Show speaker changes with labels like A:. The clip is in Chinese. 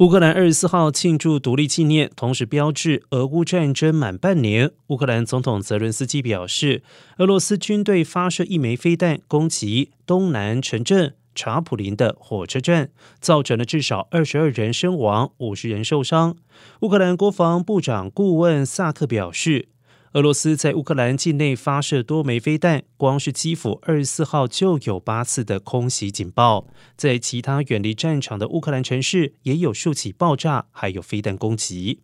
A: 乌克兰二十四号庆祝独立纪念，同时标志俄乌战争满半年。乌克兰总统泽伦斯基表示，俄罗斯军队发射一枚飞弹攻击东南城镇查普林的火车站，造成了至少二十二人身亡、五十人受伤。乌克兰国防部长顾问萨克表示。俄罗斯在乌克兰境内发射多枚飞弹，光是基辅二十四号就有八次的空袭警报，在其他远离战场的乌克兰城市也有数起爆炸，还有飞弹攻击。